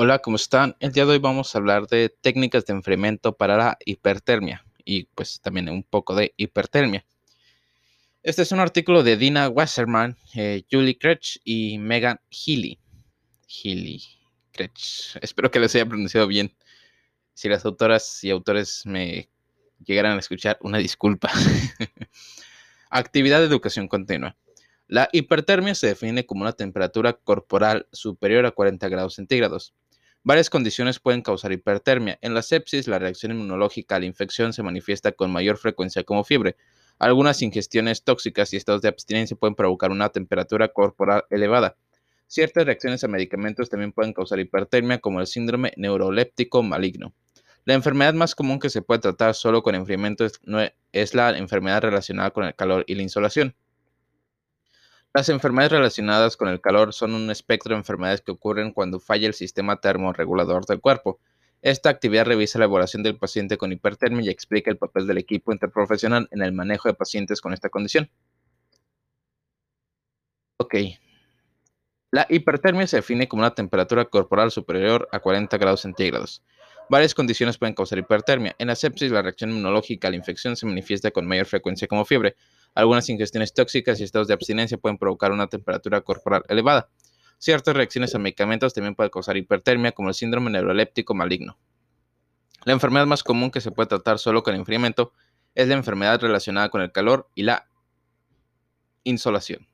Hola, ¿cómo están? El día de hoy vamos a hablar de técnicas de enfriamiento para la hipertermia y pues también un poco de hipertermia. Este es un artículo de Dina Wasserman, eh, Julie Kretsch y Megan Healy. Healy, Kretsch. Espero que les haya pronunciado bien. Si las autoras y autores me llegaran a escuchar, una disculpa. Actividad de educación continua. La hipertermia se define como una temperatura corporal superior a 40 grados centígrados Varias condiciones pueden causar hipertermia. En la sepsis, la reacción inmunológica a la infección se manifiesta con mayor frecuencia como fiebre. Algunas ingestiones tóxicas y estados de abstinencia pueden provocar una temperatura corporal elevada. Ciertas reacciones a medicamentos también pueden causar hipertermia, como el síndrome neuroléptico maligno. La enfermedad más común que se puede tratar solo con enfriamiento es, la enfermedad relacionada con el calor y la insolación. Las enfermedades relacionadas con el calor son un espectro de enfermedades que ocurren cuando falla el sistema termorregulador del cuerpo. Esta actividad revisa la evaluación del paciente con hipertermia y explica el papel del equipo interprofesional en el manejo de pacientes con esta condición. Ok. La hipertermia se define como una temperatura corporal superior a 40 grados centígrados. Varias condiciones pueden causar hipertermia. En la sepsis, la reacción inmunológica a la infección se manifiesta con mayor frecuencia como fiebre. Algunas ingestiones tóxicas y estados de abstinencia pueden provocar una temperatura corporal elevada. Ciertas reacciones a medicamentos también pueden causar hipertermia, como el síndrome neuroléptico maligno. La enfermedad más común que se puede tratar solo con enfriamiento es la enfermedad relacionada con el calor y la insolación.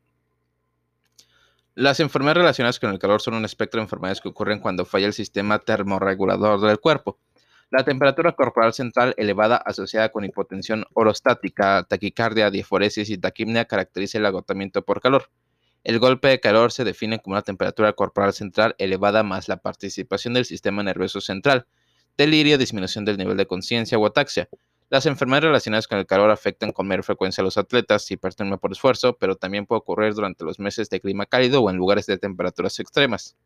Las enfermedades relacionadas con el calor son un espectro de enfermedades que ocurren cuando falla el sistema termorregulador del cuerpo. La temperatura corporal central elevada asociada con hipotensión orostática, taquicardia, diaforesis y taquimnia caracteriza el agotamiento por calor. El golpe de calor se define como una temperatura corporal central elevada más la participación del sistema nervioso central, delirio, disminución del nivel de conciencia o ataxia. Las enfermedades relacionadas con el calor afectan con mayor frecuencia a los atletas, hipertermia por esfuerzo, pero también puede ocurrir durante los meses de clima cálido o en lugares de temperaturas extremas.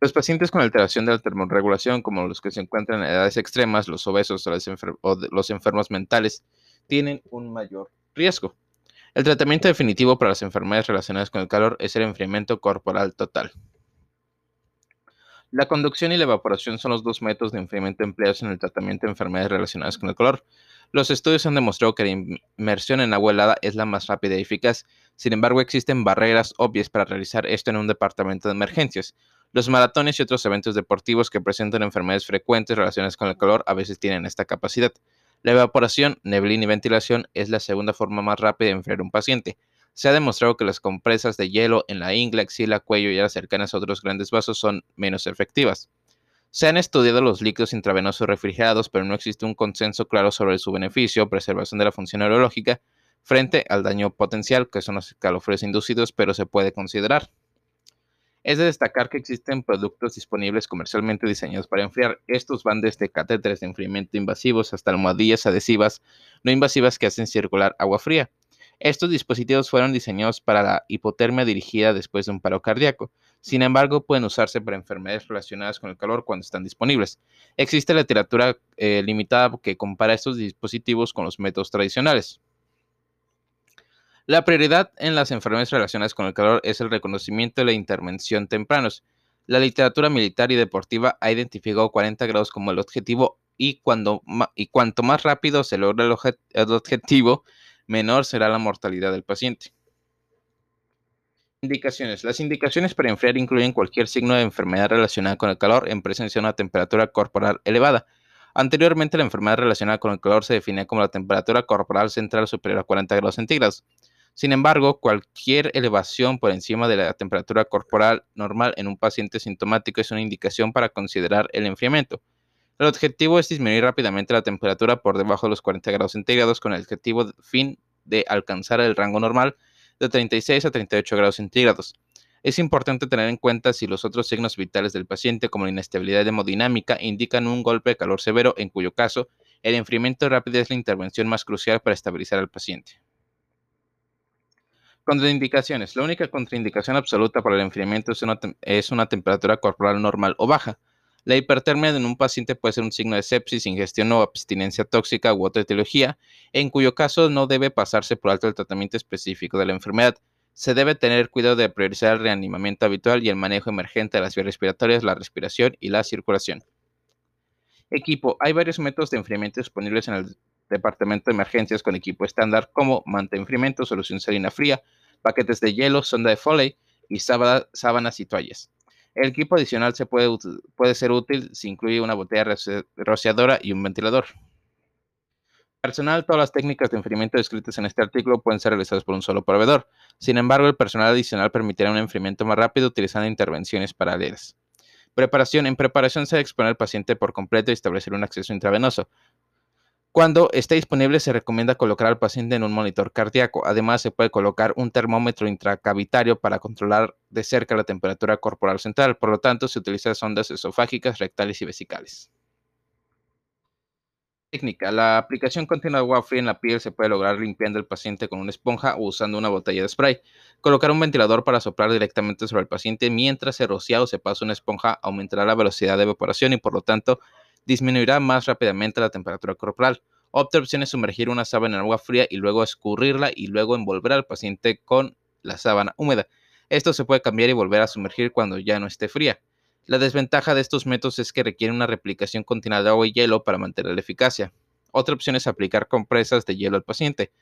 Los pacientes con alteración de la termorregulación, como los que se encuentran en edades extremas, los obesos o, los enfermos mentales, tienen un mayor riesgo. El tratamiento definitivo para las enfermedades relacionadas con el calor es el enfriamiento corporal total. La conducción y la evaporación son los dos métodos de enfriamiento empleados en el tratamiento de enfermedades relacionadas con el calor. Los estudios han demostrado que la inmersión en agua helada es la más rápida y eficaz. Sin embargo, existen barreras obvias para realizar esto en un departamento de emergencias. Los maratones y otros eventos deportivos que presentan enfermedades frecuentes relacionadas con el calor a veces tienen esta capacidad. La evaporación, neblina y ventilación es la segunda forma más rápida de enfriar un paciente. Se ha demostrado que las compresas de hielo en la ingle, axila, cuello y las cercanas a otros grandes vasos son menos efectivas. Se han estudiado los líquidos intravenosos refrigerados, pero no existe un consenso claro sobre su beneficio, preservación de la función neurológica, frente al daño potencial, que son los calofríos inducidos, pero se puede considerar. Es de destacar que existen productos disponibles comercialmente diseñados para enfriar. Estos van desde catéteres de enfriamiento invasivos hasta almohadillas adhesivas no invasivas que hacen circular agua fría. Estos dispositivos fueron diseñados para la hipotermia dirigida después de un paro cardíaco. Sin embargo, pueden usarse para enfermedades relacionadas con el calor cuando están disponibles. Existe literatura eh, limitada que compara estos dispositivos con los métodos tradicionales. La prioridad en las enfermedades relacionadas con el calor es el reconocimiento y la intervención tempranos. La literatura militar y deportiva ha identificado 40 grados como el objetivo y, cuando, y cuanto más rápido se logra el, el objetivo, menor será la mortalidad del paciente. Indicaciones. Las indicaciones para enfriar incluyen cualquier signo de enfermedad relacionada con el calor en presencia de una temperatura corporal elevada. Anteriormente, la enfermedad relacionada con el calor se definía como la temperatura corporal central superior a 40 grados centígrados. Sin embargo, cualquier elevación por encima de la temperatura corporal normal en un paciente sintomático es una indicación para considerar el enfriamiento. El objetivo es disminuir rápidamente la temperatura por debajo de los 40 grados centígrados con el objetivo fin de alcanzar el rango normal de 36 a 38 grados centígrados. Es importante tener en cuenta si los otros signos vitales del paciente, como la inestabilidad hemodinámica, indican un golpe de calor severo, en cuyo caso el enfriamiento rápido es la intervención más crucial para estabilizar al paciente. Contraindicaciones. La única contraindicación absoluta para el enfriamiento es una, temperatura corporal normal o baja. La hipertermia en un paciente puede ser un signo de sepsis, ingestión o abstinencia tóxica u otra etiología, en cuyo caso no debe pasarse por alto el tratamiento específico de la enfermedad. Se debe tener cuidado de priorizar el reanimamiento habitual y el manejo emergente de las vías respiratorias, la respiración y la circulación. Equipo. Hay varios métodos de enfriamiento disponibles en el departamento de emergencias con equipo estándar como manta enfriamiento, solución salina fría, paquetes de hielo, sonda de Foley y sábanas y toallas. El equipo adicional se puede, puede ser útil si incluye una botella rociadora y un ventilador. Personal, todas las técnicas de enfriamiento descritas en este artículo pueden ser realizadas por un solo proveedor. Sin embargo, el personal adicional permitirá un enfriamiento más rápido utilizando intervenciones paralelas. Preparación. En preparación se debe exponer al paciente por completo y establecer un acceso intravenoso. Cuando esté disponible, se recomienda colocar al paciente en un monitor cardíaco. Además, se puede colocar un termómetro intracavitario para controlar de cerca la temperatura corporal central. Por lo tanto, se utilizan sondas esofágicas, rectales y vesicales. Técnica. La aplicación continua de agua fría en la piel se puede lograr limpiando el paciente con una esponja o usando una botella de spray. Colocar un ventilador para soplar directamente sobre el paciente mientras se rocía o se pasa una esponja aumentará la velocidad de evaporación y por lo tanto disminuirá más rápidamente la temperatura corporal. Otra opción es sumergir una sábana en agua fría y luego escurrirla y luego envolver al paciente con la sábana húmeda. Esto se puede cambiar y volver a sumergir cuando ya no esté fría. La desventaja de estos métodos es que requieren una replicación continua de agua y hielo para mantener la eficacia. Otra opción es aplicar compresas de hielo al paciente.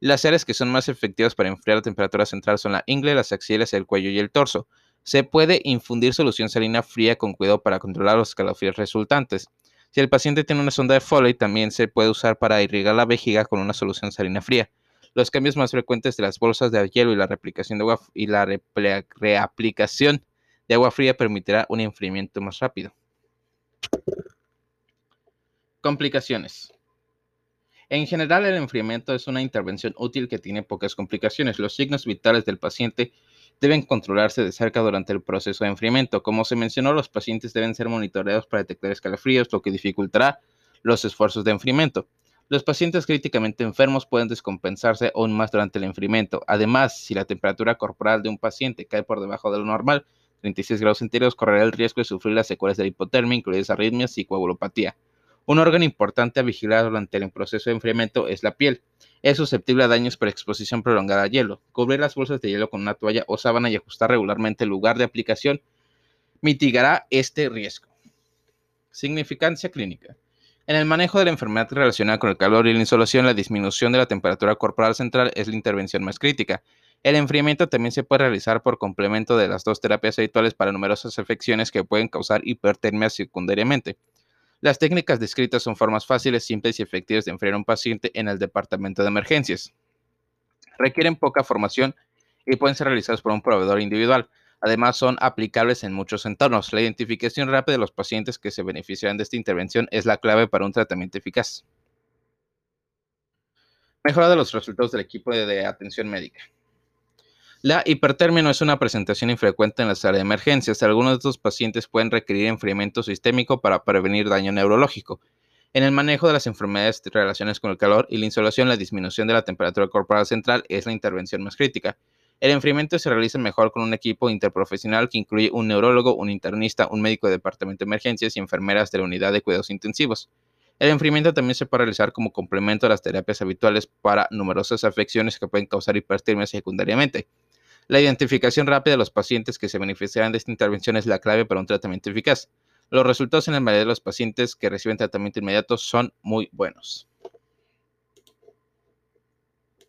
Las áreas que son más efectivas para enfriar la temperatura central son la ingle, las axilas, el cuello y el torso. Se puede infundir solución salina fría con cuidado para controlar los escalofríos resultantes. Si el paciente tiene una sonda de Foley, también se puede usar para irrigar la vejiga con una solución salina fría. Los cambios más frecuentes de las bolsas de hielo y la replicación de agua y la reaplicación de agua fría permitirá un enfriamiento más rápido. Complicaciones. En general, el enfriamiento es una intervención útil que tiene pocas complicaciones. Los signos vitales del paciente deben controlarse de cerca durante el proceso de enfriamiento. Como se mencionó, los pacientes deben ser monitoreados para detectar escalofríos, lo que dificultará los esfuerzos de enfriamiento. Los pacientes críticamente enfermos pueden descompensarse aún más durante el enfriamiento. Además, si la temperatura corporal de un paciente cae por debajo de lo normal, 36 grados centígrados, correrá el riesgo de sufrir las secuelas de la hipotermia, incluidas arritmias y coagulopatía. Un órgano importante a vigilar durante el proceso de enfriamiento es la piel. Es susceptible a daños por exposición prolongada a hielo. Cubrir las bolsas de hielo con una toalla o sábana y ajustar regularmente el lugar de aplicación mitigará este riesgo. Significancia clínica. En el manejo de la enfermedad relacionada con el calor y la insolación, la disminución de la temperatura corporal central es la intervención más crítica. El enfriamiento también se puede realizar por complemento de las dos terapias habituales para numerosas afecciones que pueden causar hipertermia secundariamente. Las técnicas descritas son formas fáciles, simples y efectivas de enfriar a un paciente en el departamento de emergencias. Requieren poca formación y pueden ser realizadas por un proveedor individual. Además, son aplicables en muchos entornos. La identificación rápida de los pacientes que se beneficiarán de esta intervención es la clave para un tratamiento eficaz. Mejora de los resultados del equipo de atención médica. La hipertermia no es una presentación infrecuente en las áreas de emergencias. Algunos de estos pacientes pueden requerir enfriamiento sistémico para prevenir daño neurológico. En el manejo de las enfermedades relacionadas con el calor y la insolación, la disminución de la temperatura corporal central es la intervención más crítica. El enfriamiento se realiza mejor con un equipo interprofesional que incluye un neurólogo, un internista, un médico de departamento de emergencias y enfermeras de la unidad de cuidados intensivos. El enfriamiento también se puede realizar como complemento a las terapias habituales para numerosas afecciones que pueden causar hipertermia secundariamente. La identificación rápida de los pacientes que se beneficiarán de esta intervención es la clave para un tratamiento eficaz. Los resultados en la mayoría de los pacientes que reciben tratamiento inmediato son muy buenos.